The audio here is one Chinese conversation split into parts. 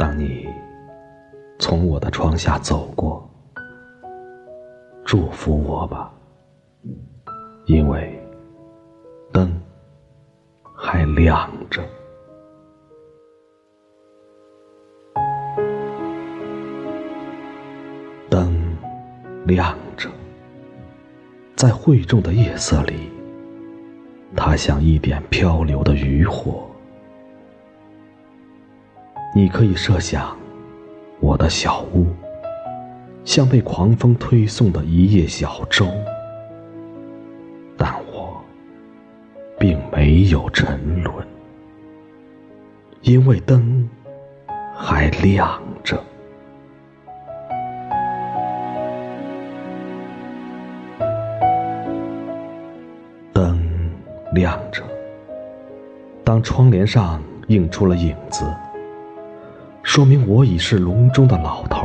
当你从我的窗下走过，祝福我吧，因为灯还亮着。灯亮着，在晦重的夜色里，它像一点漂流的渔火。你可以设想，我的小屋像被狂风推送的一叶小舟，但我并没有沉沦，因为灯还亮着。灯亮着，当窗帘上映出了影子，说明我已是笼中的老头，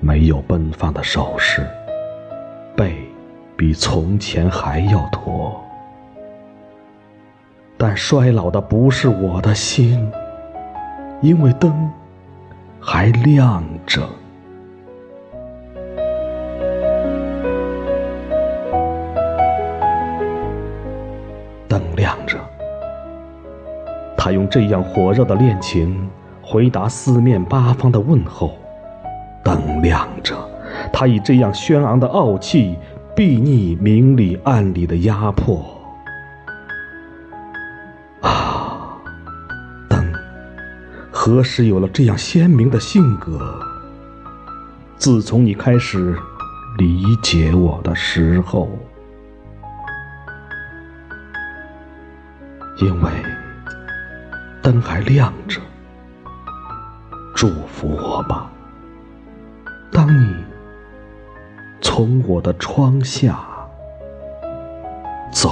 没有奔放的手势，背比从前还要驼。但衰老的不是我的心，因为灯还亮着。灯亮着，他用这样火热的恋情回答四面八方的问候；灯亮着，他以这样轩昂的傲气睥睨明里暗里的压迫。啊，灯，何时有了这样鲜明的性格？自从你开始理解我的时候。因为灯还亮着，祝福我吧。当你从我的窗下走